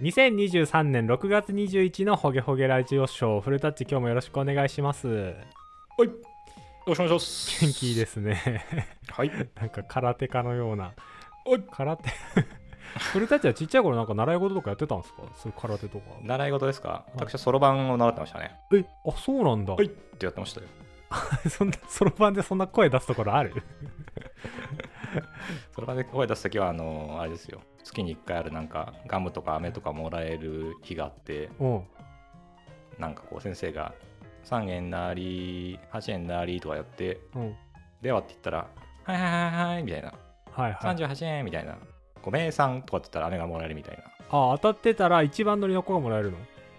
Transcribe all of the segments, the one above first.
2023年6月21のホゲホゲラジオショーフルタッチ今日もよろしくお願いしますはい。よろしくお願いします。元気いいですねはい。なんか空手家のようなはい空手？フルタッチはちっちゃい頃なんか習い事とかやってたんですか？そういう空手とか習い事ですか？私はそろばんを習ってましたね。えあそうなんだ、はいってやってましたよ。そんなそろばんでそんな声出すところある？そろばんで声出すときは、あの、あれですよ。月に1回あるなんかガムとか飴とかもらえる日があって、うんなんかこう先生が3円なり、8円なりとかやって、うんではって言ったら、はいはいはいはいみたいな。はいはい38円みたいな。ごめんさんとかって言ったら飴がもらえるみたいな。あ当たってたら一番乗りの子がもらえる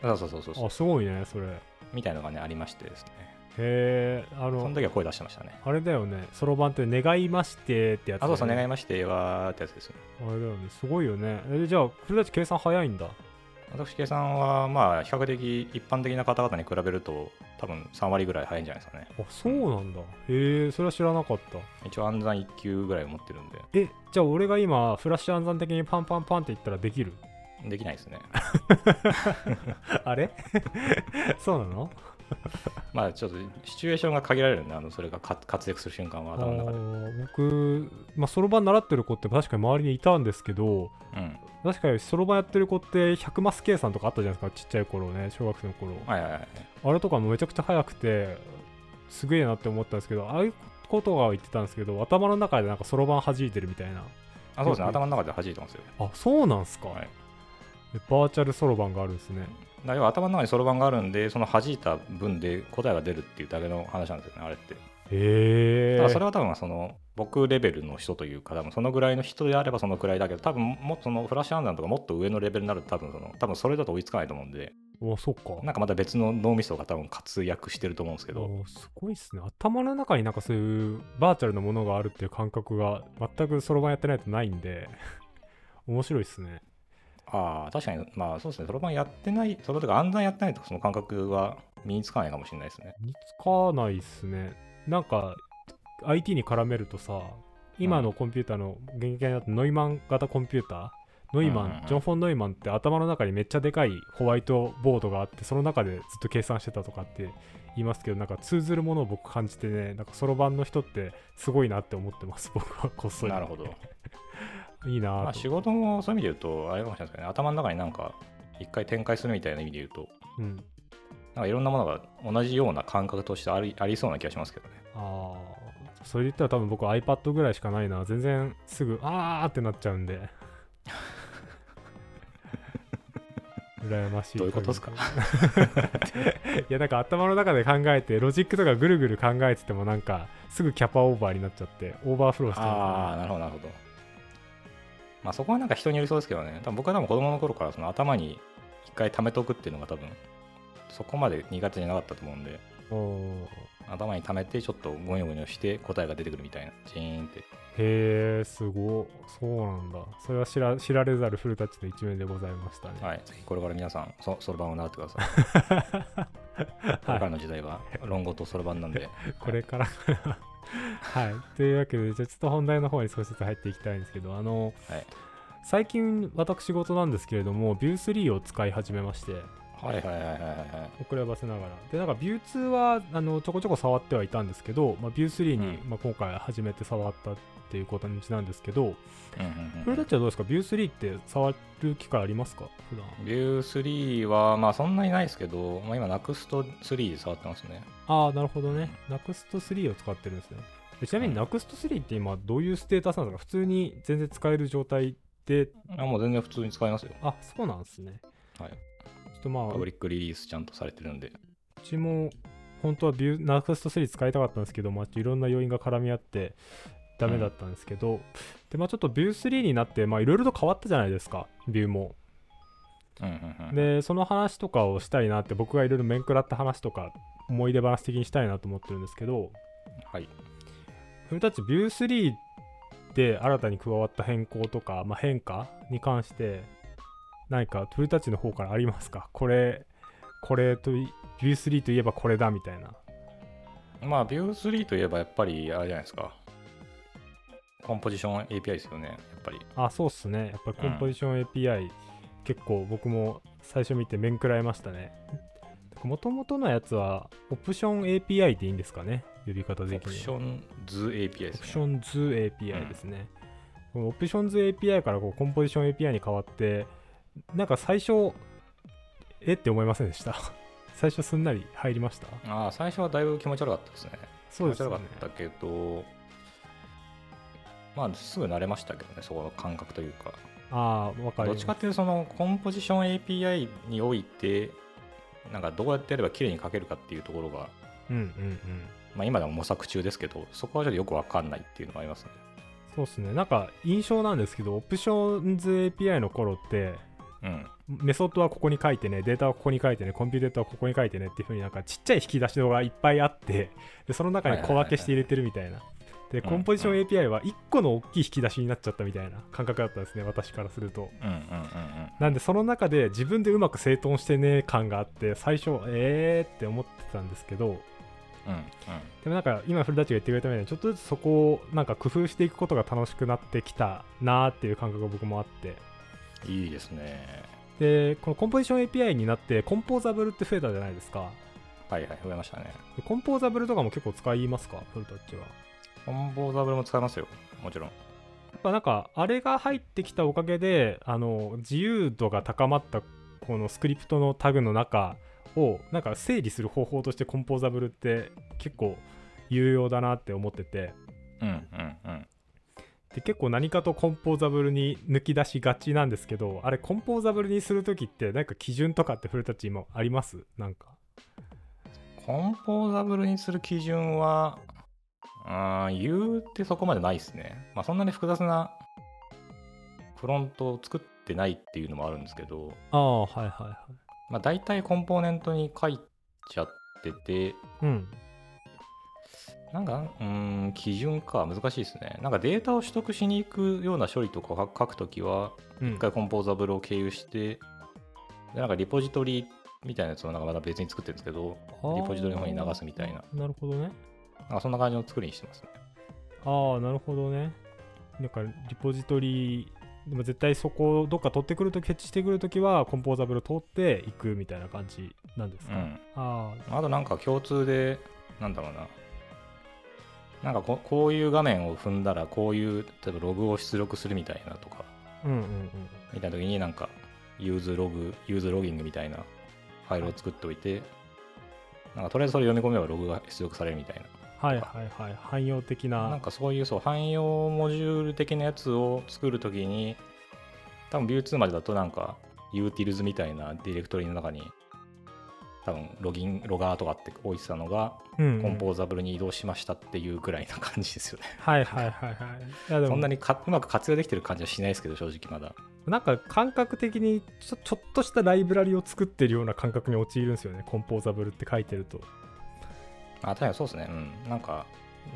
の？そうそうそうそうあすごいねそれへみたいなのがね、ありましてですね。えあそのの時は声出してましたね。あれだよねそろばんって願いましてってやつだあ、そうそう、願いましてはってやつですね。あれだよねすごいよね。えじゃあフルタッチ計算早いんだ？私、計算は、まあ、比較的一般的な方々に比べると、多分3割ぐらい早いんじゃないですかね。あそうなんだ。へえそれは知らなかった。一応、暗算1級ぐらい持ってるんで、えじゃあ俺が今フラッシュ暗算的にパンパンパンって言ったらできる？できないですね。あれ？そうなの？まあ、ちょっとシチュエーションが限られるんで、あのそれがか活躍する瞬間は頭の中で。僕まあそろばん習ってる子って確かに周りにいたんですけどうん。確かにそろばんやってる子って100マス計算とかあったじゃないですかちっちゃい頃ね小学生の頃はいはいはい。あれとかもめちゃくちゃ早くてすげえなって思ったんですけどああいうことが言ってたんですけど頭の中でなんかそろばん弾いてるみたいなあ、そうですね。頭の中で弾いてますよ。あそうなんすか、はいえバーチャルそろばんがあるんですね。だ要は頭の中にそろばんがあるんで、その弾いた分で答えが出るっていうだけの話なんですよね、あれって。へえだからそれは多分その僕レベルの人というか多分そのぐらいの人であればそのくらいだけど多分もっとそのフラッシュ暗算とかもっと上のレベルになると多分その多分それだと追いつかないと思うんで。おそっか。なんかまた別の脳みそが多分活躍してると思うんですけど。おすごいっすね。頭の中になんかそういうバーチャルなものがあるっていう感覚が全くそろばんやってないとないんで面白いっすねああ確かにまあそうですね。そろばんやってないそれとか暗算やってないとその感覚は身につかないかもしれないですね。見つかないっすね。なんか IT に絡めるとさ今のコンピューターの現役だとノイマン型コンピューター？ノイマン、うんうんうん。ジョン・フォン・ノイマンって頭の中にめっちゃでかいホワイトボードがあってその中でずっと計算してたとかって言いますけどなんか通ずるものを僕感じてねなんかそろばんの人ってすごいなって思ってます僕はこっそり。なるほど、いいなまあ、仕事もそういう意味で言うとあれかもしれないですけどね頭の中になんか一回展開するみたいな意味で言うとうん、なんかいろんなものが同じような感覚としてありありそうな気がしますけどね。ああそれで言ったら多分僕 iPad ぐらいしかないな全然すぐあーってなっちゃうんで。羨ましいどういうことですか？いやなんか頭の中で考えてロジックとかぐるぐる考えててもなんかすぐキャパオーバーになっちゃってオーバーフローしちゃうああ、なるほど、なるほど。まあそこはなんか人によりそうですけどね、多分僕は多分子供の頃からその頭に一回貯めとくっていうのが多分そこまで苦手じゃなかったと思うんで、頭に貯めてちょっとゴニョゴニョして答えが出てくるみたいな、チーンって。へえすごそうなんだ。それは知ら知られざるフルタッチの一面でございましたね。はい、ぜひこれから皆さん、そそろばんを習ってください。これからの時代は論語とそろばんなんで、これから はい。というわけで、じゃあちょっと本題の方に少しずつ入っていきたいんですけど、あの、はい最近私事なんですけれども、Vue 3を使い始めまして、はいはいはいはいはい。遅ればせながら。で、なんか Vue 2はあのちょこちょこ触ってはいたんですけど、まあ、Vue 3に、うんまあ、今回初めて触ったっていうことになんですけど、フルタッチはどうですか ?Vue 3って触る機会ありますか？普段。ビュー3はまあそんなにないですけど、まあ、今 NUXT3 で触ってますね。ああ、なるほどね。Next3 を使ってるんですね。でちなみにうん Next3 って今どういうステータスなんですか？普通に全然使える状態で、あもう全然普通に使えますよ。あ、そうなんですね。はい。ちょっとまあ、うパブリックリリースちゃんとされてるんで。ちも本当はビュー Next3 使いたかったんですけど、まあ、いろんな要因が絡み合ってダメだったんですけど、で、まあちょっと Vue 3になって、まあいろいろと変わったじゃないですか、Vue も。うんうんうん、で、その話とかをしたいなって、僕がいろいろ面食らった話とか、思い出話的にしたいなと思ってるんですけど、はい。フルタッチ Vue 3で新たに加わった変更とか、まあ、変化に関して何かフルタッチの方からありますか？これこれとい Vue 3といえばこれだみたいなまあ、Vue3 といえばやっぱりあれじゃないですか。コンポジション API ですよね、やっぱり。あそうっすね。やっぱりコンポジション API、結構僕も最初見て面食らいましたね。もともとのやつはオプション API でいいんですかね呼び方的にオプション図 API ですね。オプション図 API ですね、このオプション図 API からこうコンポジション API に変わってなんか最初えって思いませんでした？最初すんなり入りました？ああ最初はだいぶ気持ち悪かったですね。そうですよね。気持ち悪かったけどまあすぐ慣れましたけどねそこの感覚というか。ああわかります。どっちかっていうとそのコンポジション API においてなんかどうやってやれば綺麗に書けるかっていうところが、うんうんうん。まあ、今でも模索中ですけどそこはちょっとよくわかんないっていうのがありますね。そうですね。なんか印象なんですけどオプションズ API の頃ってうん。メソッドはここに書いてねデータはここに書いてねコンピューターはここに書いてねっていう風になんかちっちゃい引き出しがいっぱいあってでその中に小分けして入れてるみたいな。でうんコンポジション API は1個の大きい引き出しになっちゃったみたいな感覚だったんですね私からすると。うんうんうんなんでその中で自分でうまく整頓してね感があって最初えーって思ってたんですけどうんうん。でもなんか今古舘が言ってくれたみたいにちょっとずつそこをなんか工夫していくことが楽しくなってきたなーっていう感覚が僕もあって。うんいいですね。でこのコンポジション API になってコンポーザブルって増えたじゃないですか。はいはい増えましたね。でコンポーザブルとかも結構使いますか？古舘はコンボーザブルも使えますよ。もちろん。やっぱなんかあれが入ってきたおかげであの自由度が高まったこのスクリプトのタグの中をなんか整理する方法としてコンポーザブルって結構有用だなって思ってて。うんうんうん。で結構何かとコンポーザブルに抜き出しがちなんですけどあれコンポーザブルにするときってなんか基準とかって古舘今あります？なんか。コンポーザブルにする基準はあー言うてそこまでないですね、まあ、そんなに複雑なフロントを作ってないっていうのもあるんですけど、ああはいはいはい。まあ、大体コンポーネントに書いちゃってて。うん。なんかうーん基準か。難しいですね。なんかデータを取得しに行くような処理とか書くときはうん。一回コンポーザブルを経由してでなんかリポジトリみたいなやつをなんかまた別に作ってるんですけどリポジトリの方に流すみたいな。なるほどねそんな感じの作りにしてますね。ああなるほどね。だからリポジトリでも絶対そこをどっか取ってくるときフェッチしてくるときはコンポーザブル通っていくみたいな感じなんですか、うん。ああ。となんか共通で、なんだろうな。なんかここういう画面を踏んだらこういう例えばログを出力するみたいなとかあうんうんうん。みたいな時になんか use log use logging みたいなファイルを作っておいてなんかとりあえずそれ読み込めばログが出力されるみたいはいはいはい。汎用的な。ななんかそういうそう汎用モジュール的なやつを作るときに多分 Vue2 までだとなんか utils みたいなディレクトリの中に多分ロギンロガーとかって置いてたのがうんうん。コンポーザブルに移動しましたっていうぐらいな感じですよね。はいはいはいはい。いやでも。そんなにかうまく活用できてる感じはしないですけど、正直まだ。なんか感覚的にちょちょっとしたライブラリを作ってるような感覚に陥るんですよねコンポーザブルって書いてるとあ、確かにそうですね。うん。なんか、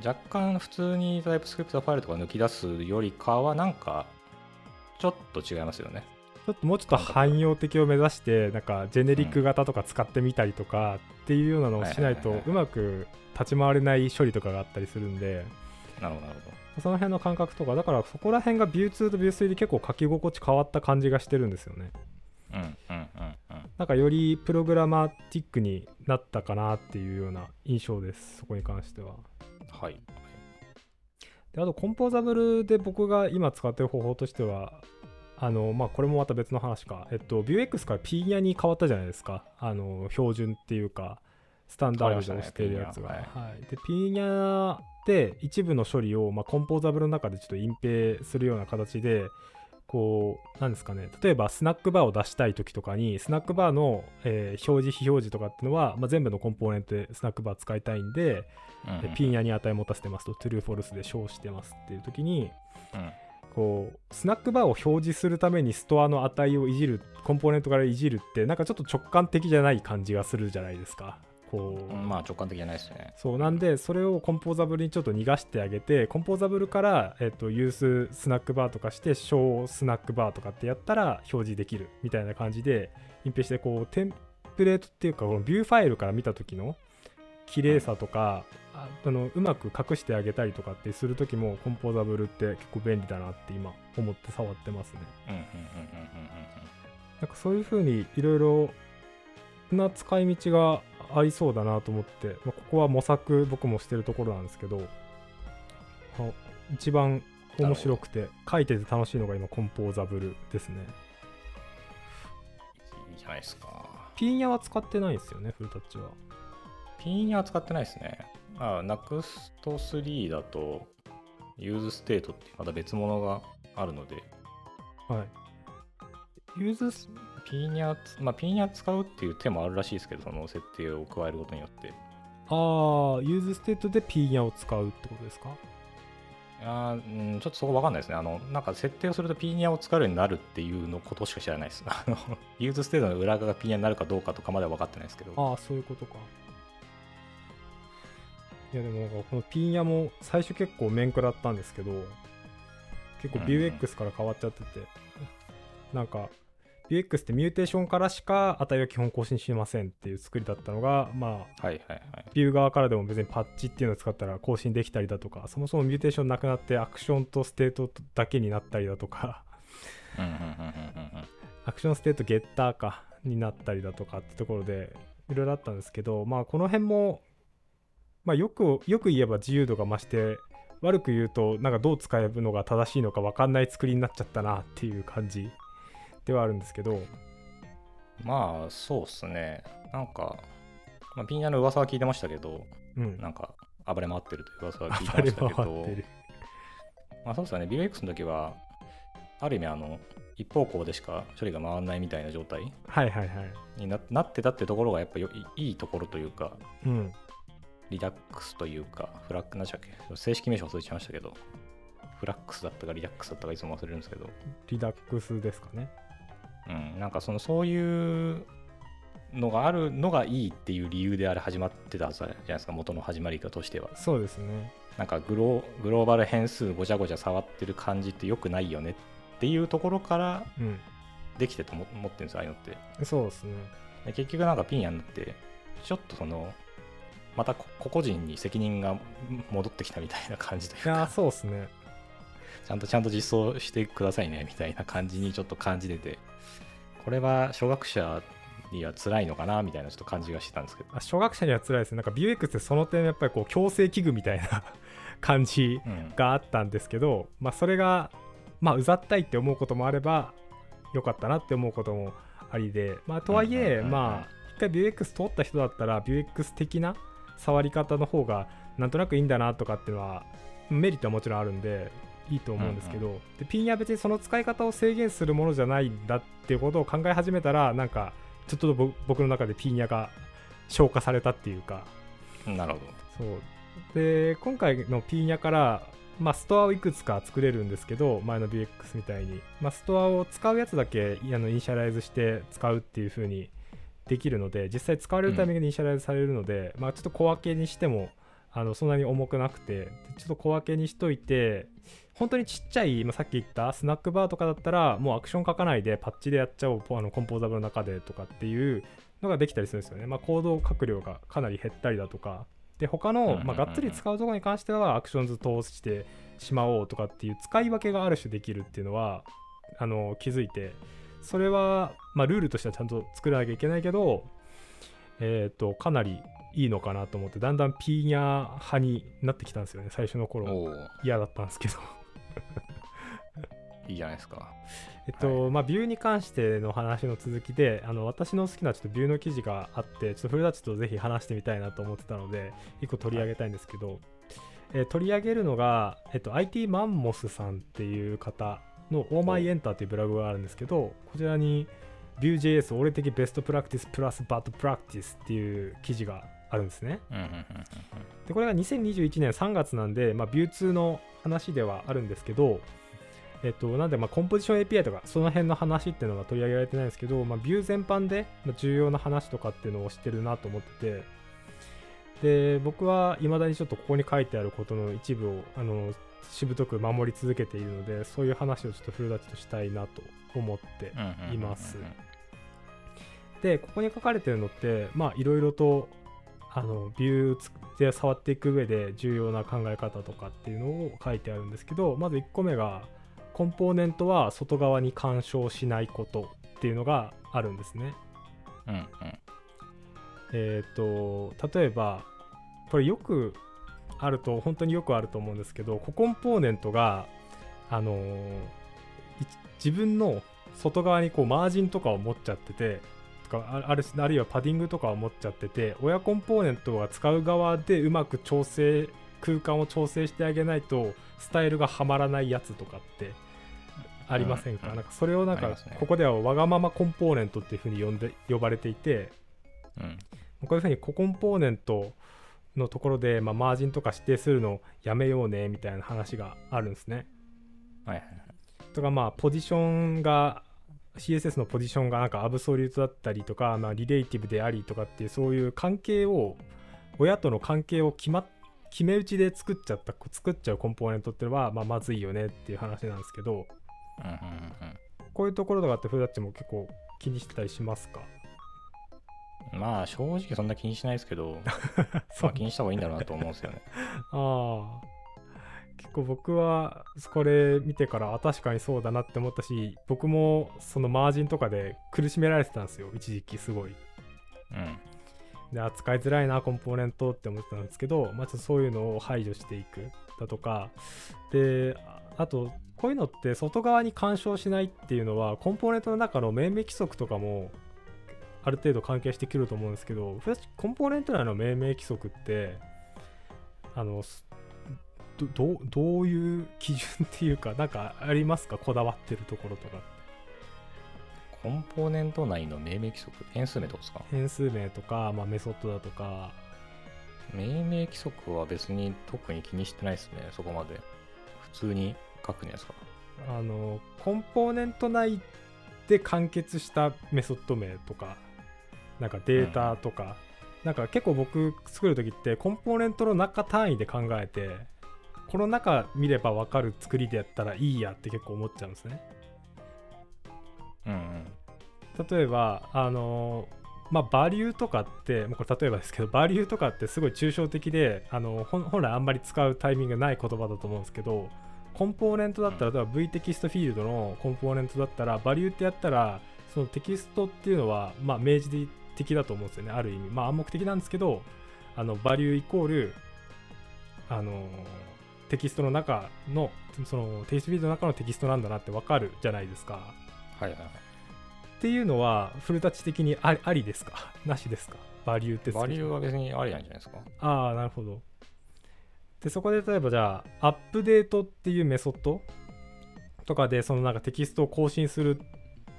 若干普通に TypeScript ファイルとか抜き出すよりかは、なんか、ちょっと違いますよね。ちょっともうちょっと汎用的を目指してなんかジェネリック型とか使ってみたりとかっていうようなのをしないとうまく立ち回れない処理とかがあったりするんでなるほど、なるほど。その辺の感覚とかだからそこら辺が Vue2 と Vue3 で結構書き心地変わった感じがしてるんですよね。なんかよりプログラマティックになったかなっていうような印象ですそこに関しては。はい。であとコンポーザブルで僕が今使ってる方法としてはあのまあこれもまた別の話か。えっと Vuex から p ニャに変わったじゃないですか。あの標準っていうかスタンダードにしてるやつが、はい、で p ニャで一部の処理を、まあ、コンポーザブルの中でちょっと隠蔽するような形でこうなんですかね例えばスナックバーを出したい時とかにスナックバーの、えー表示非表示とかっていうのは、まあ、全部のコンポーネントでスナックバー使いたいんで、うん、うん。ピンヤに値持たせてますと true false で小してますっていう時にうん。こうスナックバーを表示するためにストアの値をいじるコンポーネントからいじるってなんかちょっと直感的じゃない感じがするじゃないですかこう、うんまあ直感的じゃないですね。そうなんでそれをコンポーザブルにちょっと逃がしてあげてコンポーザブルから、えっとユーススナックバーとかして小スナックバーとかってやったら表示できるみたいな感じで隠蔽してこうテンプレートっていうかこのビューファイルから見た時の綺麗さとか、ああのうまく隠してあげたりとかってする時もコンポーザブルって結構便利だなって今思って触ってますねうん、うん、うん、うん、うん。なんかそういう風にいろいろな使い道がありそうだなと思って、まあ、ここは模索僕もしてるところなんですけどあ一番面白くて書いてて楽しいのが今コンポーザブルですね。いいじゃないですか。 Pinia は使ってないんですよねフルダッチは。 Pinia は使ってないですね。あ、 Nuxt3 だと、 useState ってまた別物があるので、はい。 use Pinia、まあ、 Pinia 使うっていう手もあるらしいですけど、その設定を加えることによって。ああ useState で Pinia を使うってことですか？いやーうん、ちょっとそこわかんないですね。あの、なんか設定をすると Pinia を使うようになるっていうのことしか知らないです。あの、useState の裏側が Pinia になるかどうかとかまでは分かってないですけど。ああそういうことかいやでもなんかこの Pinia も最初結構面食らったんですけど結構うんうん Vuex から変わっちゃってて、なんか Vuex って mutation からしか値は基本更新しませんっていう作りだったのがまあはいはいはい。ビュー側からでも別にパッチっていうのを使ったら更新できたりだとかそもそも mutation なくなってアクションと state だけになったりだとか。アクションステートゲッターかになったりだとかってところでいろいろあったんですけどまあこの辺もまあよくよく言えば自由度が増して悪く言うとなんかどう使えるのが正しいのか分かんない作りになっちゃったなっていう感じではあるんですけど。まあ、そうっすね。なんか、まあ、ピンヤの噂は聞いてましたけど、うん。なんか、暴れ回ってるという噂は聞いてましたけど。まあそうですよね、BX の時は、ある意味、あの、一方向でしか処理が回らないみたいな状態はいはいはい。にななってたってところが、やっぱよいいいところというか、うん。リダックスというか、フラッグなんでしたっけ？正式名称忘れちゃいましたけど、フラックスだったかリダックスだったかいつも忘れるんですけど、リダックスですかねうん、なんかそのそういうのがあるのがいいっていう理由であれ始まってたはずじゃないですか、元の始まりとしては。そうですね。なんかグログローバル変数ごちゃごちゃ触ってる感じって良くないよねっていうところからうん。できてと思思ってるんですよ、ああいうのって。そうですね。で結局なんかピンヤになって、ちょっとその、また個々人に責任が戻ってきたみたいな感じというか、いやーそうですねちゃんとちゃんと実装してくださいねみたいな感じにちょっと感じてて、これは初学者には辛いのかなみたいなちょっと感じがしてたんですけど。あ初学者には辛いですね。なんか Vuex ってその点やっぱりこう強制器具みたいな感じうん、があったんですけど、まあ、それが、まあ、うざったいって思うこともあれば良かったなって思うこともありで、まあ、とはいえ、うんうんうんうんまあ一回 Vuex 通った人だったら Vuex 的な触り方の方がなんとなくいいんだなとかっていうのはメリットはもちろんあるんでいいと思うんですけど、でピンや別にその使い方を制限するものじゃないんだっていうことを考え始めたらなんかちょっとぼ僕の中でピンヤが消化されたっていうか。なるほそう。で今回の Pinia から、まあ、ストアをいくつか作れるんですけど前の BX みたいに、まあ、ストアを使うやつだけあのイニシャライズして使うっていう風にできるので実際使われるタイミングでイニシャライズされるので、まあ、ちょっと小分けにしてもあのそんなに重くなくてちょっと小分けにしといて本当にちっちゃい、まあ、さっき言ったスナックバーとかだったらもうアクション書かないでパッチでやっちゃおうあの composable の中でとかっていうのができたりするんですよね、まあ、コード書く量がかなり減ったりだとか。で他の、まあ、がっつり使うところに関してはアクションズ通してしまおうとかっていう使い分けがある種できるっていうのはあの気づいてそれは、まあ、ルールとしてはちゃんと作らなきゃいけないけどえっ、とかなりいいのかなと思ってだんだんピーニャ派になってきたんですよね最初のど。頃嫌だったんですけどいいじゃないですか。えっと、まあ、 Vue に関しての話の続きで、あの私の好きなちょっと Vue の記事があって、ちょっとフルダッチとぜひ話してみたいなと思ってたので、一個取り上げたいんですけど、えー取り上げるのが、えっと、IT マンモスさんっていう方の Oh My Enter っていうブログがあるんですけど、こちらに Vue.js 俺的ベストプラクティスプラス bad practice っていう記事があるんですね。でこれが2021年3月なんで、まあ、 Vue2の話ではあるんですけど、えっと、なんで、まあ、コンポジション API とか、その辺の話っていうのが取り上げられてないんですけど、まあ、ビュー全般でまあ重要な話とかっていうのをしてるなと思ってて、で、僕は未だにちょっとここに書いてあることの一部を、あの、しぶとく守り続けているので、そういう話をちょっとフルダッチとしたいなと思っています。でここに書かれてるのってまあいろいろとあのビューで触っていく上で重要な考え方とかっていうのを書いてあるんですけどまず1個目がコンポーネントは外側に干渉しないことっっていうのがあるんですね。うんうんえっ、と例えばこれよくあると本当によくあると思うんですけどココンポーネントがあの自分の外側にこうマージンとかを持っちゃっててとかああるあるいはパディングとかを持っちゃってて親コンポーネントが使う側でうまく調整空間を調整してあげないとスタイルがはまらないやつとかってありませんか,、うんうん。なんかそれをなんかね。ここではわがままコンポーネントっていうふうに呼んで呼ばれていてうん。こういうふうにココンポーネントのところで、まあ、マージンとか指定するのやめようねみたいな話があるんですね。はいはいはい。とかまあポジションが CSS のポジションがなんかアブソリュートだったりとか、まあ、リレイティブでありとかっていうそういう関係を親との関係を決ま決め打ちで作っちゃった作っちゃうコンポーネントっていうのは、まあ、まずいよねっていう話なんですけどうんうんうん。こういうところとかってフーダッチも結構気にしてたりしますか？うんまあ正直そんな気にしないですけどそう まあ気にした方がいいんだろうなと思うんですよね。ああ結構僕はこれ見てからあ確かにそうだなって思ったし僕もそのマージンとかで苦しめられてたんですよ一時期すごい。うん。で扱いづらいなコンポーネントって思ってたんですけど、まあ、ちょっとそういうのを排除していくだとか。でああとこういうのって外側に干渉しないっていうのはコンポーネントの中の命名規則とかもある程度関係してくると思うんですけどコンポーネント内の命名規則ってあのすどどうどういう基準っていうかなんかありますか？こだわってるところとか。コンポーネント内の命名規則変数名ってことですか？変数名とか、まあ、メソッドだとか。命名規則は別に特に気にしてないですねそこまで。普通に書くんですか。あのコンポーネント内で完結したメソッド名とかなんかデータとか、なんか結構僕作る時ってコンポーネントの中単位で考えてこの中見れば分かる作りでやったらいいやって結構思っちゃうんですね。うんうん。例えばあのまあバリューとかってもうこれ例えばですけどバリューとかってすごい抽象的であの本本来あんまり使うタイミングがない言葉だと思うんですけどコンポーネントだったら例えば V テキストフィールドのコンポーネントだったらバリューってやったらそのテキストっていうのはまあ明示的だと思うんですよねある意味まあ暗黙的なんですけどあのバリューイコールあのテキストの中のそのテキストフィールドの中のテキストなんだなってわかるじゃないですか。はいはいはい。っていうのはフルタッチ的にありありですか？なしですか？バリューってバリューは別にありなんじゃないですか？ああなるほど。でそこで例えばじゃあアップデートっていうメソッドとかでそのなんかテキストを更新する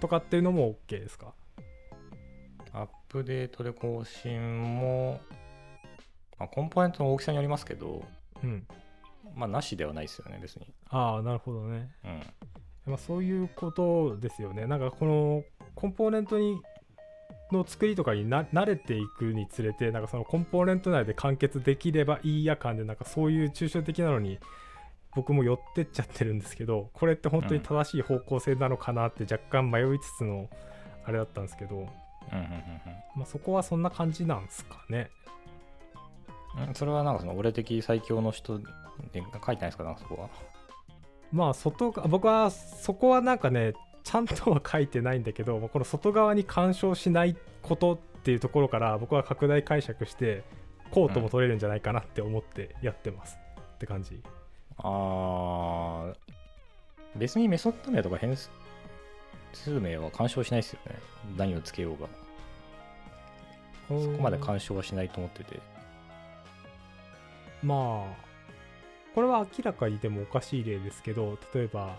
とかっていうのも OK ですか？アップデートで更新も、まあ、コンポーネントの大きさによりますけど、うんまあ、なしではないですよね、別に。ああなるほどね、うん。まあ、そういうことですよねなんかこのコンポーネントにの作りとかにな慣れていくにつれてなんかそのコンポーネント内で完結できればいいや感でなんかそういう抽象的なのに僕も寄ってっちゃってるんですけどこれって本当に正しい方向性なのかなって若干迷いつつのあれだったんですけど、まあ、そこはそんな感じなんですかね。それはなんかその俺的最強の人で書いてないですか、なんかそこは。まあ外が僕はそこはなんかねちゃんとは書いてないんだけどまあこの外側に干渉しないことっていうところから僕は拡大解釈してこうとも取れるんじゃないかなって思ってやってます、って感じあー、別にメソッド名とか変数名は干渉しないですよね。何をつけようが。そこまで干渉はしないと思ってて。まあこれは明らかにでもおかしい例ですけど例えば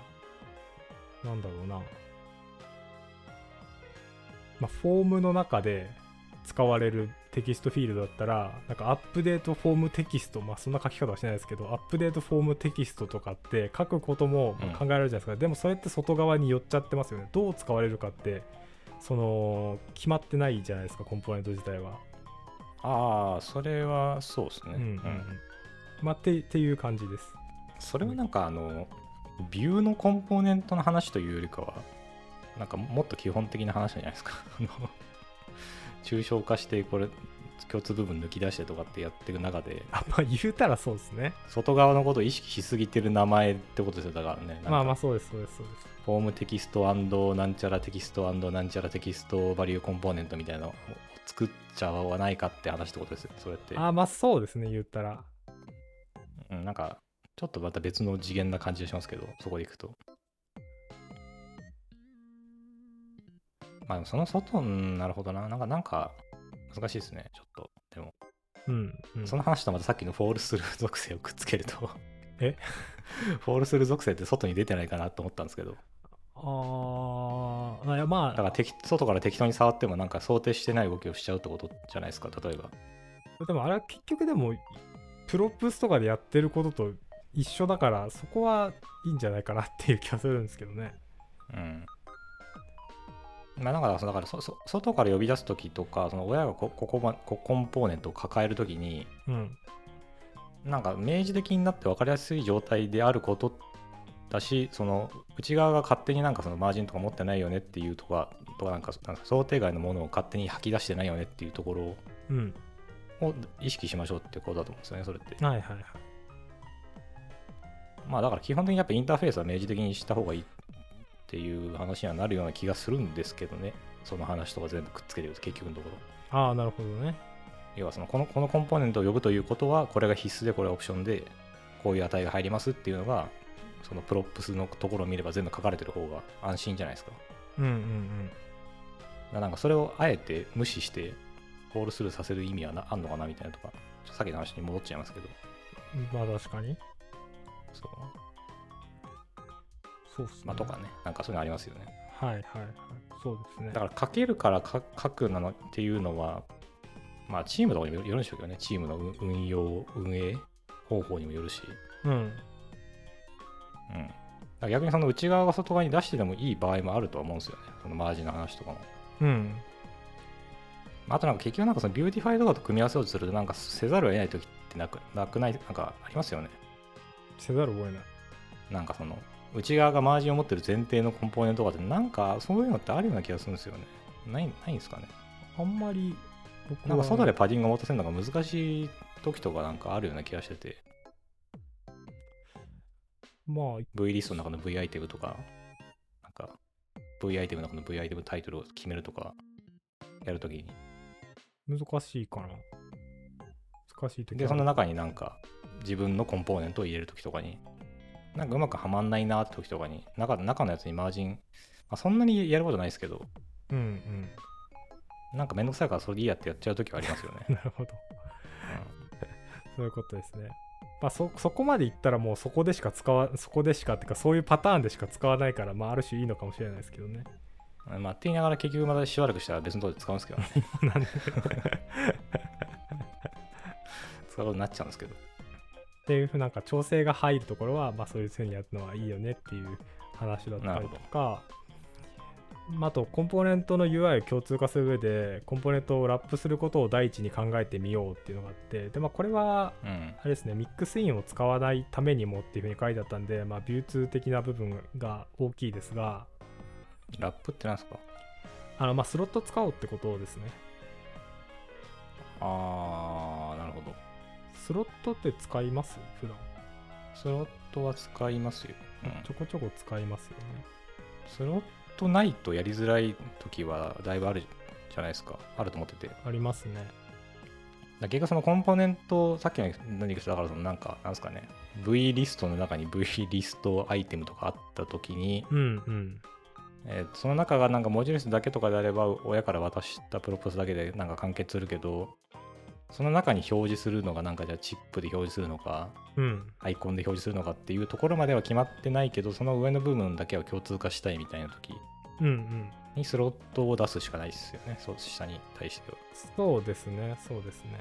なんだろうな。まあフォームの中で使われるテキストフィールドだったらなんかアップデートフォームテキストまあそんな書き方はしないですけどアップデートフォームテキストとかって書くこともまあ考えられるじゃないですか、でもそれって外側に寄っちゃってますよね。どう使われるかってその決まってないじゃないですかコンポーネント自体は。あー、それはそうですね。うんうん。うんまあってっていう感じです。それはなんかあの、ビューのコンポーネントの話というよりかは、なんかもっと基本的な話じゃないですか。抽象化して、これ、共通部分抜き出してとかってやっていく中であまあ言うたらそうですね。外側のことを意識しすぎてる名前ってことですよ。だからねまあまあそうですそうですそうです。フォームテキストなんちゃらテキストなんちゃらテキストバリューコンポーネントみたいなのを作っちゃわないかって話ってことですよそれって。あまあそうですね言ったらうんなんかちょっとまた別の次元な感じがしますけどそこでいくと。まあその外うんなるほどな。なんかなんか難しいですね。ちょっとでも。うん、うん、その話とまたさっきの fallthrough 属性をくっつけると。え？fallthrough 属性って外に出てないかなと思ったんですけど。ああまだから適外から適当に触ってもなんか想定してない動きをしちゃうってことじゃないですか例えば。あでもあれは結局でも props とかでやってることと一緒だからそこはいいんじゃないかなっていう気がするんですけどね。うん。まあ、だから、だからそそ外から呼び出すときとか、その親がこここ、ま、こコンポーネントを抱えるときに、うんなんか明示的になって分かりやすい状態であることだし、その内側が勝手になんかそのマージンとか持ってないよねっていうとか、とかなんかなんか想定外のものを勝手に吐き出してないよねっていうところうんを意識しましょうってことだと思うんですよね、それって。はいはいはいまあだから基本的にやっぱインターフェースは明示的にした方がいいっていう話にはなるような気がするんですけどね、その話とか全部くっつけてると結局のところ。ああなるほどね要はそのこのこのコンポーネントを呼ぶということはこれが必須でこれがオプションでこういう値が入りますっていうのがその props のところを見れば全部書かれてる方が安心じゃないですか。うんうんだからなんかそれをあえて無視して fallthrough させる意味はなあんのかなみたいなとかちょっとさっきの話に戻っちゃいますけど。うんまあ確かに。そう。そうっすね。まあとかねなんかそういうのありますよね。はいはいはい。そうですね。だから書けるからか書くなのっていうのはまあチームとかにもよるんでしょうけどね。チームの運運用運営方法にもよるし。うん。うん。逆にその内側が外側に出してでもいい場合もあるとは思うんですよね。そのマージンの話とかも。うんあとなんか結局なんかその Vuetify とかと組み合わせようとするとなんかせざるを得ない時ってなくなくないなんかありますよね。せざるを得ないなんかその内側がマージンを持ってる前提のコンポーネントとかってなんかそういうのってあるような気がするんですよね。ないないんですかね。あんまり僕はなんか外でパディングを持たせるのが難しい時とかなんかあるような気がしてて。まあ V リストの中の V アイテムとか、なんか V アイテムの中の V アイテムタイトルを決めるとか、やるときに。難しいかな。難しい時で、その中になんか自分のコンポーネントを入れるときとかに、なんかうまくはまんないなって時とかに、中中のやつにマージン、まあ、そんなにやることないですけど、うんうん。なんかめんどくさいからそれでいいやってやっちゃうときはありますよね。なるほど。そういうことですね。まあそそこまでいったらもうそこでしか使わそこでしかっていうかそういうパターンでしか使わないからまあある種いいのかもしれないですけどね。うんまあ、って言いながら結局またしばらくしたら別のところで使うんですけどね。使うことになっちゃうんですけど。っていうふうなんか調整が入るところは、まあ、そういうふうにやるのはいいよねっていう話だったりとか、まあ、あとコンポーネントの UI を共通化する上でコンポーネントをラップすることを第一に考えてみようっていうのがあってで、まあ、これはうん。あれですねミックスインを使わないためにもっていうふうに書いてあったんで、まあ、ビューツー的な部分が大きいですがラップってなんですか？あのまあスロット使おうってことですね。あー、なるほど。スロットって使います？普段。スロットは使いますよ。うん。ちょこちょこ使いますよね。スロットないとやりづらい時はだいぶあるじゃないですか。あると思ってて。ありますね。ら結局そのコンポーネント、さっきの何かだからそのなんか、なんですかね、V リストの中に V リストアイテムとかあった時に、うんうんえーその中がなんか文字列だけとかであれば、親から渡したプロポスだけでなんか完結するけど、その中に表示するのがなんかじゃあチップで表示するのか、うんアイコンで表示するのかっていうところまでは決まってないけど、その上の部分だけは共通化したいみたいな時にスロットを出すしかないですよね。そう、下に対しては。そうですねそうですね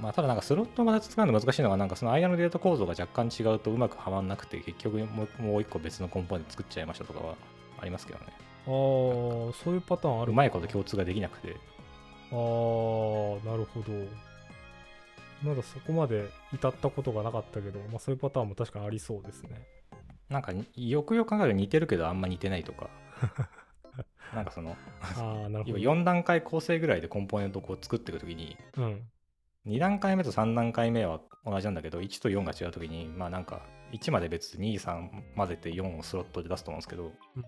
まあ、ただなんかスロットをまだ使うの難しいのは、なんかその間のデータ構造が若干違うとうまくはまんなくて、結局もうもう一個別のコンポーネント作っちゃいましたとかはありますけどね。ああそういうパターンあるうまいこと共通ができなくて。ああなるほどまだそこまで至ったことがなかったけど、まあ、そういうパターンも確かにありそうですねなんかよくよく考えると似てるけどあんま似てないとか。なんかそのああなるほ要どは4段階構成ぐらいでコンポーネントをこう作っていくときにうん2段階目と3段階目は同じなんだけど1と4が違うときにまあなんか1まで別23混ぜて4をスロットで出すと思うんですけどうん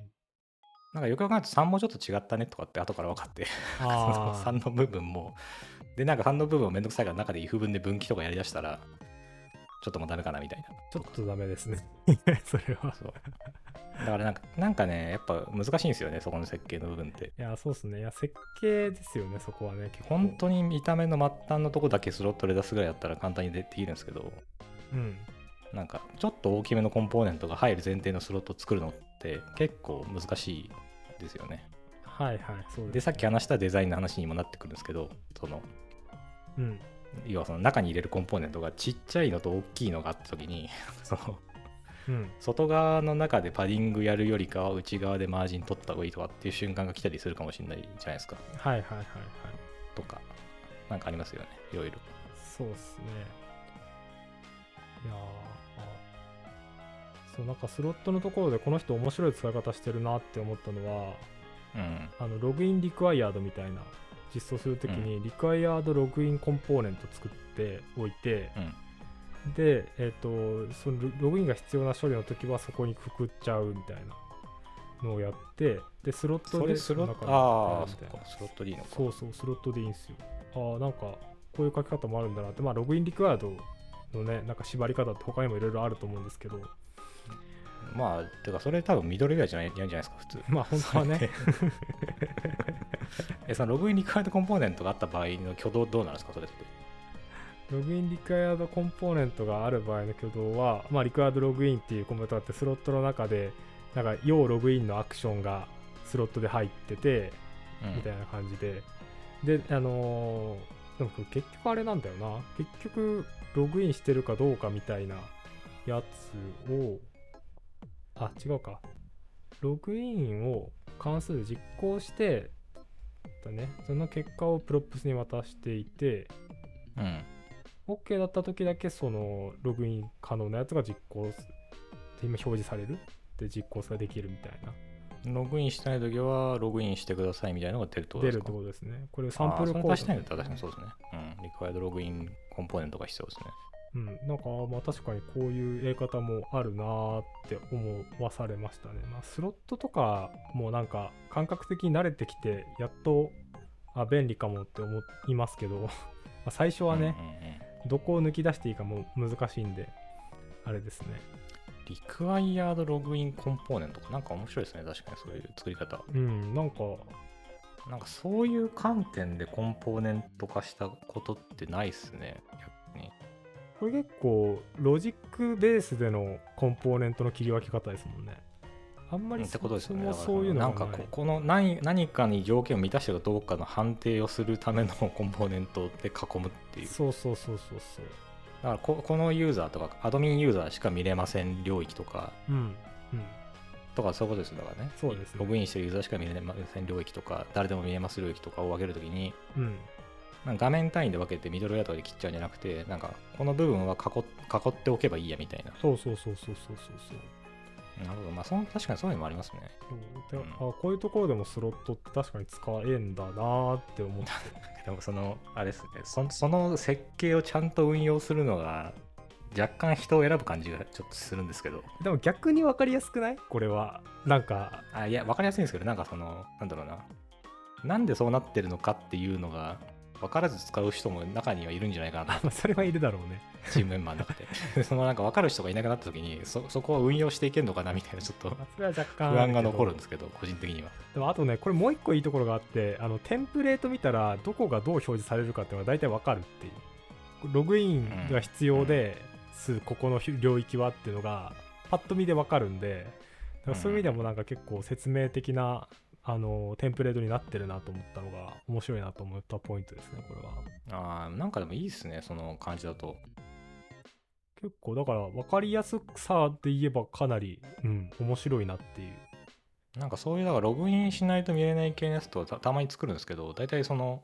なんかよく考えると3もちょっと違ったねとかって後から分かって。そのああ3の部分も。でなんか3の部分をめんどくさいから中で if 文で分岐とかやりだしたらちょっともうダメかなみたいな。ちょっとダメですね。それはそう。だからなんかなんかねやっぱ難しいんですよねそこの設計の部分って。いやそうっすね。いや設計ですよねそこはね本当に見た目の末端のとこだけスロットで出すぐらいだったら簡単にでできるんですけどうんなんかちょっと大きめのコンポーネントが入る前提のスロットを作るのって結構難しいですよね。はいはいそうでですさっき話したデザインの話にもなってくるんですけどそのうん。要はその中に入れるコンポーネントがちっちゃいのと大きいのがあった時に そのうん。外側の中でパディングやるよりかは内側でマージン取った方がいいとかっていう瞬間が来たりするかもしれないじゃないですか。はいはいはいはい。とかなんかありますよね。いろいろ。そうっすね。いやーそうなんかスロットのところでこの人面白い使い方してるなって思ったのはうん。あのログインリクワイヤードみたいな実装するときにリクワイヤードログインコンポーネント作っておいて、うん。で、えっ、と、そのロログインが必要な処理の時はそこにくくっちゃうみたいなのをやって、で、スロットでそれスロッ中にトああスロットでいいのか。そうそう、スロットでいいんですよ。ああ、なんか、こういう書き方もあるんだなって、まあ、ログインリクワードのね、なんか縛り方って他にもいろいろあると思うんですけど、まあてかそれ多分ミドルウェアじゃないやんじゃないですか普通。まあ、本当はね、えそのログインリクワイアドコンポーネントがあった場合の挙動どうなんですかそれって。ログインリクワイヤードコンポーネントがある場合の挙動は、まあ、リクワイヤードログインっていうコンポーネントがあって、スロットの中で、なんか、要ログインのアクションがスロットで入ってて、うん。みたいな感じで、で、あのーでも結局あれなんだよな。結局、ログインしてるかどうかみたいなやつを、あ、違うか。ログインを関数で実行して、だね、その結果を props に渡していて、うん OK だった時だけそのログイン可能なやつが実行す今表示されるで実行ができるみたいなログインしてないときはログインしてくださいみたいなのが出るってことですか？出るってことですねこれサンプルコードそれ確かにそうですね。うん。リクワイアドログインコンポーネントが必要ですね。うん、なんかまあ確かにこういうやり方もあるなーって思わされましたね。まあ、スロットとかもなんか感覚的に慣れてきてやっとあ便利かもって思いますけど まあ最初はね、うんうんうんどこを抜き出していいかも難しいんであれですね。リクワイアードログインコンポーネントかなんか面白いですね。確かにそういう作り方。うん、なんかなんかそういう観点でコンポーネント化したことってないっすね。これ結構ロジックベースでのコンポーネントの切り分け方ですもんね。あんまりってことですよね。もそういうのがなんかここの何何かに条件を満たしてるかどうかの判定をするためのコンポーネントで囲むっていう。そうそうそうそうそう。だからここのユーザーとかアドミンユーザーしか見れません領域とかうん。うん。とかそういうことですよだからね。そうですねログインしてるユーザーしか見れません領域とか誰でも見れます領域とかを分けるときにうん。画面単位で分けてミドルウェアとかで切っちゃうんじゃなくてなんかこの部分は囲っ囲っておけばいいやみたいな。そうそうそうそうそうそうそう。なるほど。まあその確かにそういうのもありますね。でうんあこういうところでもスロットって確かに使えんだなーって思って。でもそのあれですねそその設計をちゃんと運用するのが若干人を選ぶ感じがちょっとするんですけどでも逆に分かりやすくない？これは。なんか、あいや分かりやすいんですけどなんかそのなんだろうななんでそうなってるのかっていうのが分からず使う人も中にはいるんじゃないかな。と それはいるだろうね。チームメンバーの中で。そのなんか分かる人がいなくなった時にそそこを運用していけるのかなみたいなちょっと 不安が残るんでですけど個人的には。でもあとね、これもう一個いいところがあって、あのテンプレート見たらどこがどう表示されるかっていうのが大体わかるっていう。ログインが必要で、すここの領域はっていうのがパッと見でわかるんで、そういう意味でもなんか結構説明的なあのテンプレートになってるなと思ったのが面白いなと思ったポイントですね、これは。あーなんかでもいいですねその感じだと結構だから分かりやすさで言えばかなり、うん、面白いなっていう。なんかそういうだからログインしないと見れない系のやつとたたまに作るんですけど大体その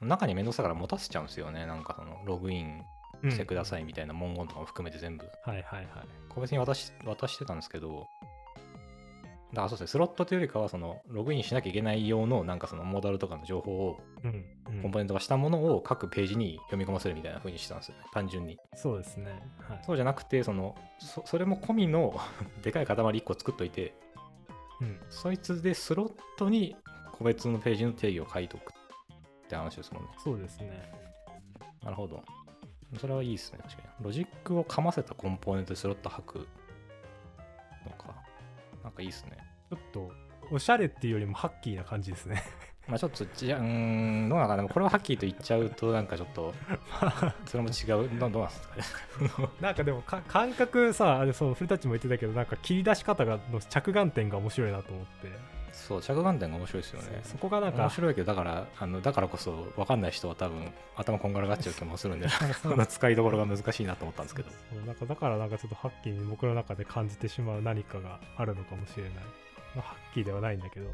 中にめんどくさいから持たせちゃうんですよねなんかそのログインしてください。いみたいな文言とかも含めて全部、はいはいはい。個別に渡し渡してたんですけどだからそうですね、スロットというよりかは、そのログインしなきゃいけない用の、なんかそのモーダルとかの情報を、うん、うんコンポーネント化したものを各ページに読み込ませるみたいな風にしたんですよね、単純に。そうですね。はい。そうじゃなくて、そのそそれも込みの でかい塊1個作っといて、うん、そいつでスロットに個別のページの定義を書いとくって話ですもんね。そうですね。なるほど。それはいいですね、確かに。ロジックをかませたコンポーネントでスロット吐く。なんかいいですね。ちょっと、おしゃれっていうよりもハッキーな感じですね。まあちょっと、じゃうーん、どうなのかな。これをはっきりと言っちゃうと、なんかちょっと、それも違う。どどうなんですかね。なんかでもか感覚さ、あれそう、古舘も言ってたけど、なんか切り出し方がの着眼点が面白いなと思って。そう、着眼点が面白いですよね。そそこがなんか面、白いけど、だから、あのだからこそ、分かんない人は多分、頭こんがらがっちゃう気もするんで、使いどころが難しいなと思ったんですけど。そうなんかだからなんかちょっとハッキーに僕の中で感じてしまう何かがあるのかもしれない。まあ、ハッキーではないんだけど。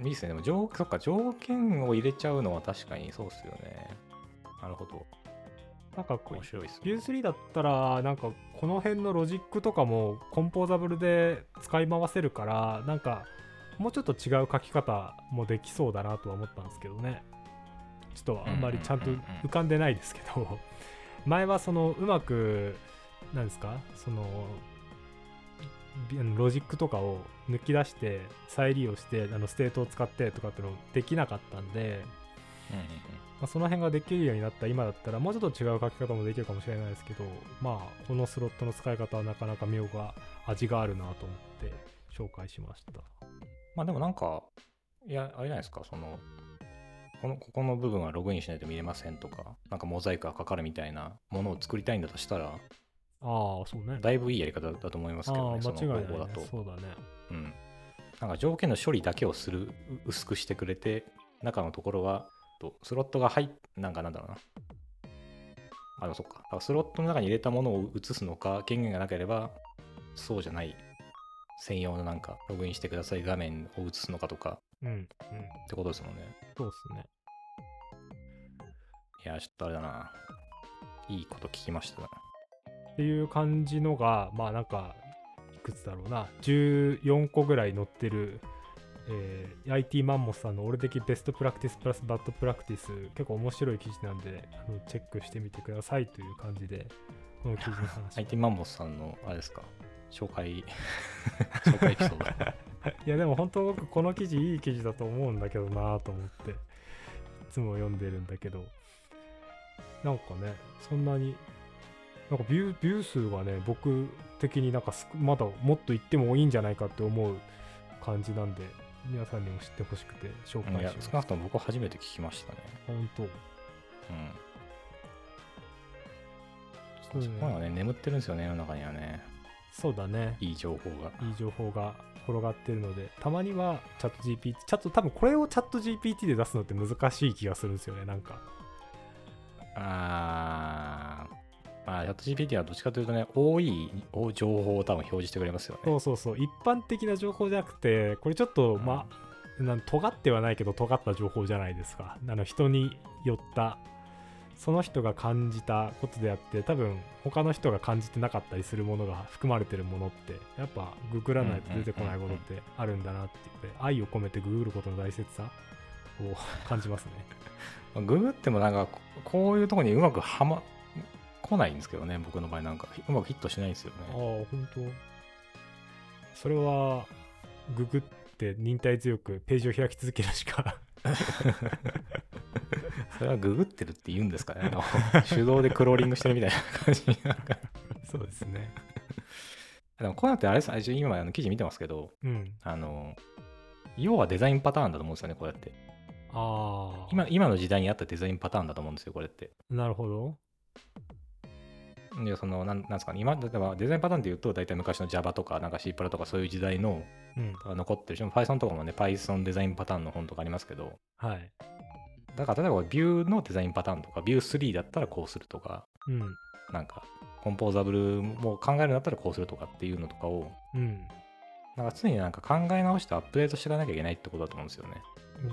いいですね。でも条、そっか、条件を入れちゃうのは確かにそうですよね。なるほど。なんかこう面白いですね。 Vue3だったらなんかこの辺のロジックとかも composable で使い回せるからなんかもうちょっと違う書き方もできそうだなとは思ったんですけどね。ちょっとあんまりちゃんと浮かんでないですけど。前はそのうまくなんですか？そのロジックとかを抜き出して再利用してあの state を使ってとかっていうのできなかったんで、まあ、その辺ができるようになった今だったらもうちょっと違う書き方もできるかもしれないですけどまあこのスロットの使い方はなかなか妙が味があるなと思って紹介しましたまあでもなんか、いや、あれじゃないですか、その、この、ここの部分はログインしないと見れませんとか、なんかモザイクがかかるみたいなものを作りたいんだとしたら、ああそうねだいぶいいやり方だと思いますけどね、その間違いない、ね方法だと、。そうだねうん。なんか条件の処理だけをする、う薄くしてくれて、中のところは、とスロットが入っ、なんかなんだろうな。あ、でもそっか。スロットの中に入れたものを移すのか、権限がなければ、そうじゃない、専用のなんか、ログインしてください画面を移すのかとかうんうんってことですもんね。そうっすねいや、ちょっとあれだな。いいこと聞きましたな。っていう感じのがまあなんかいくつだろうな14個ぐらい載ってる、えー IT マンモスさんの俺的ベストプラクティスプラス bad practice 結構面白い記事なんであのチェックしてみてくださいという感じでこの記事の話。IT マンモスさんの、あれですか、紹介、紹介エピソード。いやでも本当僕この記事いい記事だと思うんだけどなと思っていつも読んでるんだけど。なんかねそんなになんかビュービュー数がね僕的になんかすまだもっと言ってもいいんじゃないかって思う感じなんで皆さんにも知ってほしくて紹介しま、す少なくとも僕初めて聞きましたね。本当うん。そうねこういうのがね、眠ってるんですよね、世の中にはね。そうだねいい情報が。いい情報が転がってるのでたまにはチャット GPT チャット多分これをチャット GPT で出すのって難しい気がするんですよねなんかあー。まあ、チャット GPT はどっちかというとね、多い情報を多分表示してくれますよね。そうそうそう。一般的な情報じゃなくてこれちょっとうん。まあなん尖ってはないけど尖った情報じゃないですか。あの人によったその人が感じたことであって多分他の人が感じてなかったりするものが含まれてるものってやっぱググらないと出てこないことってあるんだなって言って愛を込めてググることの大切さを 感じますね。ググってもなんか、ここういうところにうまくはま、来ないんですけどね、僕の場合なんか。うまくヒットしないんですよああね。本当それはググって忍耐強くページを開き続けるしか それはググってるって言うんですかね。手動でクローリングしてるみたいな感じになんかそうですねでもこうやってあれです、あ一応今あの記事見てますけど、うんあの、要はデザインパターンだと思うんですよね、こうやって。ああ今今の時代に合ったデザインパターンだと思うんですよ、これって。なるほどで、その、なんなんですかね、今、例えばデザインパターンっていうと、大体昔の Java とか、なんか C プラとかそういう時代のうん。が残ってるし、Python とかもね、Python デザインパターンの本とかありますけど、はい。だから例えば Vue のデザインパターンとか、Vue3 だったらこうするとか、うん。なんか、コンポーザブルも考えるんだったらこうするとかっていうのとかを、うん。なんか常になんか考え直してアップデートしていかなきゃいけないってことだと思うんですよね。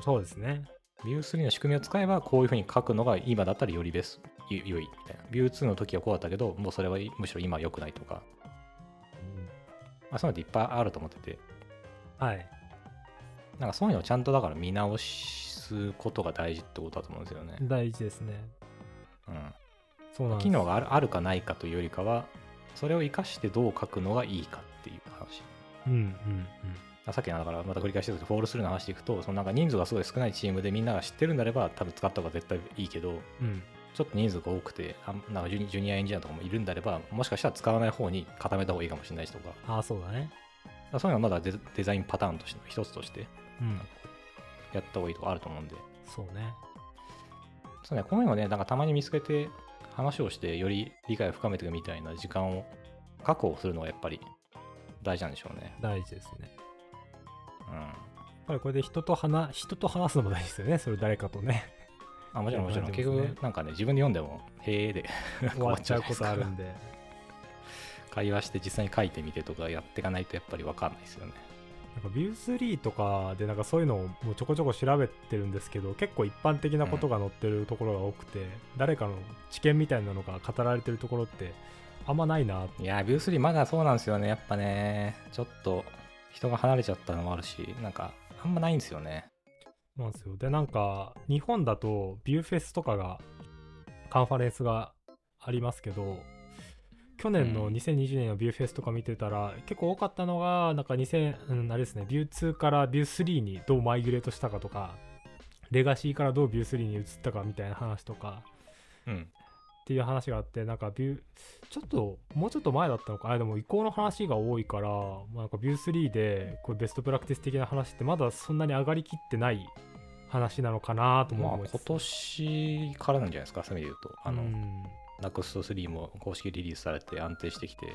そうですね Vue3 の仕組みを使えばこういうふうに書くのが今だったらよりベスよ良いみたいな。Vue2 の時はこうだったけど、もうそれはむしろ今は良くないとか。まあ、そういうのっていっぱいあると思ってて、はいなんかそういうのをちゃんとだから見直すことが大事ってことだと思うんですよね。大事ですねうん。そうなんです機能があるあるかないかというよりかは、それを活かしてどう書くのがいいかっていう話。うんうんあさっきのだからまた繰り返してるけど、フォールスルーの話でいくと、そのなんか人数がすごい少ないチームでみんなが知ってるんであれば、多分使った方が絶対いいけど、うん。うんちょっと人数が多くて、あなんかジュニアエンジニアとかもいるんであれば、もしかしたら使わない方に固めた方がいいかもしれないしとか、ああそうだね。らそういうのはまだデザデザインパターンとしての一つとしてうん。やった方がいいとかあると思うんで、そうね。そうね、こういうのをね、なんかたまに見つけて話をして、より理解を深めていくみたいな時間を確保するのがやっぱり大事なんでしょうね。大事ですねぱりこれで人と話人と話すのも大事ですよねそれ誰かとね。あもちろんもちろん、結局なんかね、自分で読んでも、へえで 終わっちゃうことあるんで。会話して実際に書いてみてとかやっていかないとやっぱり分かんないですよね。なんかビュー3とかでなんかそういうのをもうちょこちょこ調べてるんですけど結構一般的なことが載ってるところが多くて、誰かの知見みたいなのが語られてるところってあんまないないやー、ビュー3まだそうなんですよね。やっぱね、ちょっと人が離れちゃったのもあるし、なんかあんまないんですよね。なんですよでなんか日本だとビューフェスとかがカンファレンスがありますけど去年のうん2020年のビューフェスとか見てたら、結構多かったのがなんか2000、うん、あれですねビュー2からビュー3にどうマイグレートしたかとかレガシーからどうビュー3に移ったかみたいな話とかうん。っていう話があってなんかビューちょっともうちょっと前だったのか。あでも移行の話が多いから、まあ、なんかビュー3でこうベストプラクティス的な話ってまだそんなに上がりきってない話なのかなともまあ今思いつつ。年からなんじゃないですか、そういう意味で言うと。あの、うん、NEXT3 も公式リリースされて安定してきて、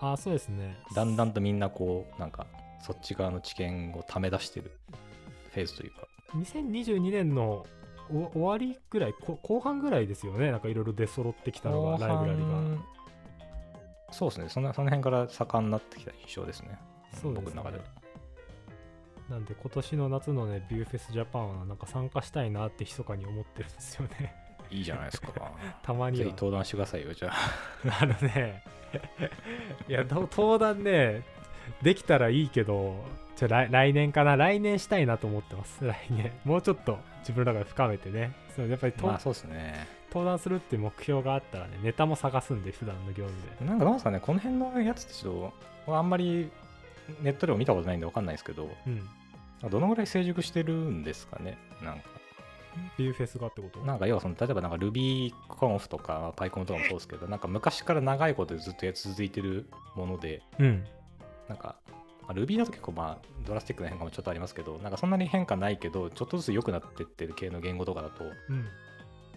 あそうですね。だんだんとみんなこう、なんかそっち側の知見をため出してるフェーズというか。2022年のお終わりぐらいこ後半ぐらいですよねなんかいろいろ出揃ってきたのが後ライブラリが半そうですねその、その辺から盛んになってきた印象ですね。そうですね僕の中では。なんで今年の夏のねビューフェスジャパンはなんか参加したいなって密かに思ってるんですよねいいじゃないですか。たまにはぜひ登壇してくださいよ、じゃあ。あのね いやと登壇ねできたらいいけどじゃあ来来年かな？来年したいなと思ってます。来年。もうちょっと自分の中で深めてね。そうやっぱりと、まあそうですね。登壇するっていう目標があったらねネタも探すんで普段の業務で。なんかどうですかね、この辺のやつってちょっと、僕あんまりネットでも見たことないんで分かんないですけど、うん。どのぐらい成熟してるんですかね、なんか。ビューフェスがってこと？なんか要はその、例えばなんか RubyConf とか PyCon とかもそうですけど、なんか昔から長いことずっとや続いてるもので、うん。なんか、まあ Ruby だと結構まあドラスティックな変化もちょっとありますけど、なんかそんなに変化ないけど、ちょっとずつ良くなってってる系の言語とかだと、うん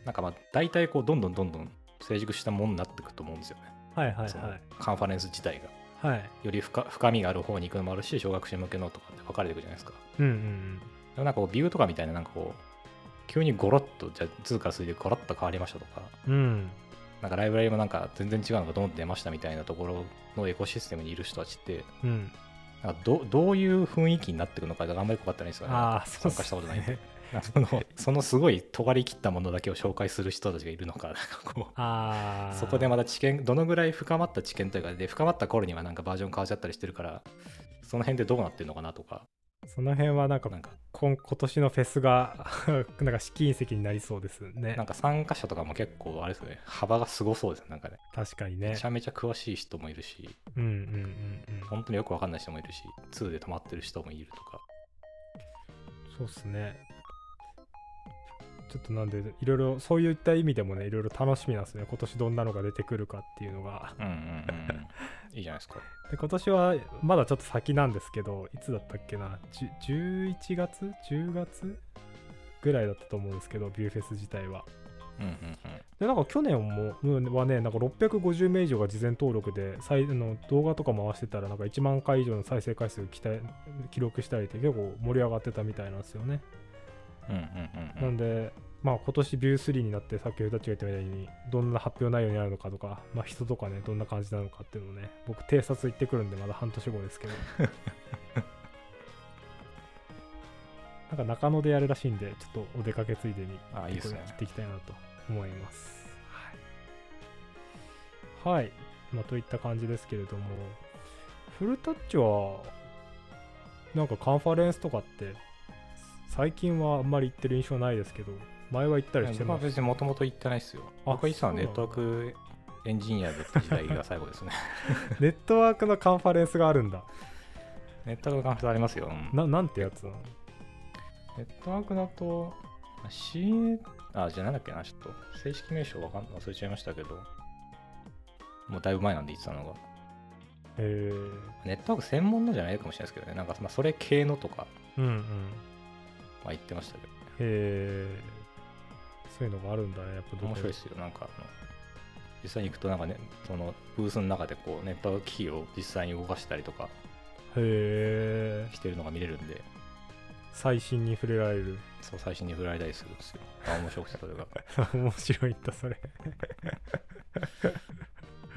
なんかまあ大体こうどんどんどんどん成熟したものになっていくと思うんですよね。はいはいはいカンファレンス自体が。はいより深深みがある方に行くのもあるし、小学生向けのとかって分かれていくじゃないですか。うんうんでもなんかこうビューとかみたいな、なんかこう、急にゴロッと、じゃあ通貨数でゴロッと変わりましたとか、うんうんなんかライブラリもなんか全然違うのがドンって出ましたみたいなところのエコシステムにいる人たちって、うんどどういう雰囲気になっていくのかがあんまりよく分かってないですよね。ああそうっす参加したことないんでそのそのすごい尖り切ったものだけを紹介する人たちがいるのか、なんかこう。そこでまた知見、どのぐらい深まった知見というか、で、深まった頃にはなんかバージョン変わっちゃったりしてるから、その辺でどうなってるのかなとか、その辺はなんかなんか、今今年のフェスが なんか試金石になりそうですね。なんか参加者とかも結構、あれですよね、幅がすごそうですね、なんかね。確かにね。めちゃめちゃ詳しい人もいるし、うんうんうんうん。本当によくわかんない人もいるし、2で止まってる人もいるとか。そうっすねちょっとなんでいろいろそういった意味でもねいろいろ楽しみなんですね。今年どんなのが出てくるかっていうのが。うんうんうん。いいじゃないですか。で今年はまだちょっと先なんですけどいつだったっけな？じゅ11月10月ぐらいだったと思うんですけどビューフェス自体は。うんうんでなんか去年もうんはねなんか650名以上が事前登録で再あの動画とか回してたらなんか1万回以上の再生回数記録したりって結構盛り上がってたみたいなんですよねなんんで、まあ今年ビュー3になって、さっきたちが言ったみたいに、どんな発表内容になるのかとか、まあ人とかね、どんな感じなのかっていうのをね、僕、偵察行ってくるんで、まだ半年後ですけど。なんか中野でやるらしいんで、ちょっとお出かけついでにあ、いいですね行。っていきたいなと思います。はい。はい。まあ、といった感じですけれども、フルタッチはなんかカンファレンスとかって最近はあんまり行ってる印象ないですけど前は行ったりしてます。別にもともと行ってないですよ。あ僕は一さんそうなんだ。ネットワークエンジニアでって時代が最後ですね。ネットワークのカンファレンスがあるんだ。ネットワークのカンファレンスありますよ。うんななんてやつなの？ネットワークだと、C、あ、じゃあなんだっけな、ちょっと正式名称わかん忘れちゃいましたけど、もうだいぶ前なんで言ってたのが、へネットワーク専門のじゃないかもしれないですけどね、なんかまあそれ系のとか、えうんうんまあ、言ってましたけど、へえそういうのがあるんだねやっぱ面白いですよ、なんかあの、実際に行くとなんかね、そのブースの中でこうネット機器を実際に動かしたりとかへえしてるのが見れるんで、最新に触れられる。そう最新に振られたりするんですよ。あ面白くてそれが。面白いんだそれ。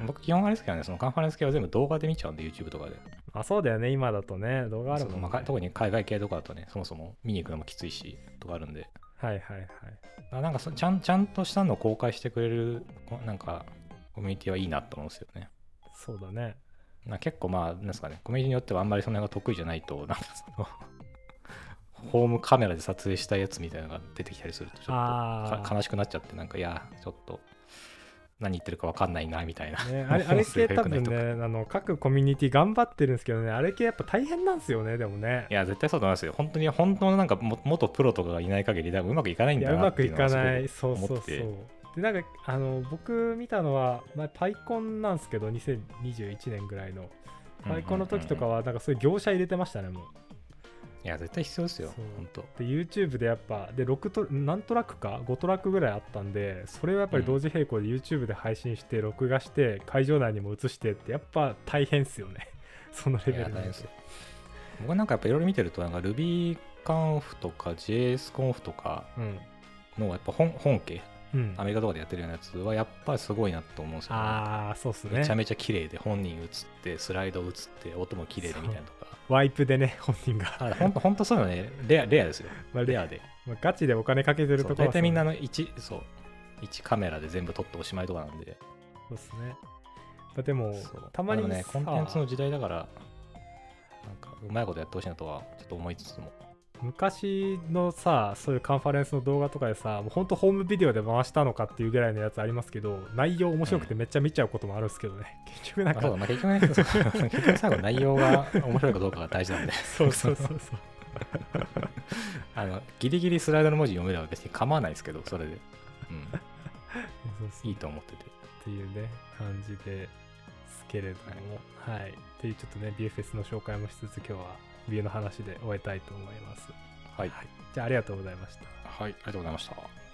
僕基本あれですけどね、そのカンファレンス系は全部動画で見ちゃうんで、YouTube とかで。あそうだよね。今だとね。動画あるもん、ね。まあか特に海外系とかだとね、そもそも見に行くのもきついし、とかあるんで。はいはいはい。あなんかそちゃんちゃんとしたのを公開してくれるこなんかコミュニティはいいなと思うんですよね。そうだね。な結構まあなんですかね。コミュニティによってはあんまりその辺が得意じゃないと なんかそのホームカメラで撮影したやつみたいなのが出てきたりするとちょっと悲しくなっちゃってなんかいやちょっと何言ってるか分かんないなみたいな。あ、ね、あれ あれ系多分ねあの各コミュニティ頑張ってるんですけどねあれ系やっぱ大変なんですよねでもね。いや絶対そうだと思いますよ。本当に本当のなんかも元プロとかがいない限り多分うまくいかないんいだなうまくいかない。そうそうそう。でなんかあの僕見たのは、まあ、パイコンなんですけど2021年ぐらいの。パイコンの時とかはなんかそういう業者入れてましたねもういや絶対必要ですよ本当。で YouTube でやっぱで6ト何トラックか？5トラックぐらいあったんでそれをやっぱり同時並行で YouTube で配信して録画して会場内にも映してってやっぱ大変っすよね。そのレベルで。僕なんかやっぱいろいろ見てるとなんか RubyConf とか JSConf とかうん。のやっぱ本本家うん。アメリカとかでやってるようなやつはやっぱりすごいなと思うんですよ、ね、ああそうっすね。めちゃめちゃ綺麗で本人映ってスライド映って音も綺麗でみたいな。と かワイプでね本人が、あほんとほんとそういうのね。レアレアですよ。まあレアで。まあガチでお金かけてるところ大体みんなの1そう1カメラで全部撮っておしまいとかなんで。そうですね。まあでもたまにねさコンテンツの時代だからなんかうまいことやってほしいなとはちょっと思いつつも昔のさ、そういうカンファレンスの動画とかでさ、もうほんとホームビデオで回したのかっていうぐらいのやつありますけど、内容面白くてめっちゃ見ちゃうこともあるんですけどね。結局なんまあ、そうか、だ、まあ、結局ね、結局最後内容が面白いかどうかが大事なんで、そうそうそうそう。あのギリギリスライドの文字読めれば別に構わないですけど、それで、うん、そうそういいと思ってて。っていうね、感じですけれども、はい。っていうちょっとね、ビューフェスの紹介もしつつ、今日はビューの話で終えたいと思います。はい、じゃあ、ありがとうございました。はい、ありがとうございました。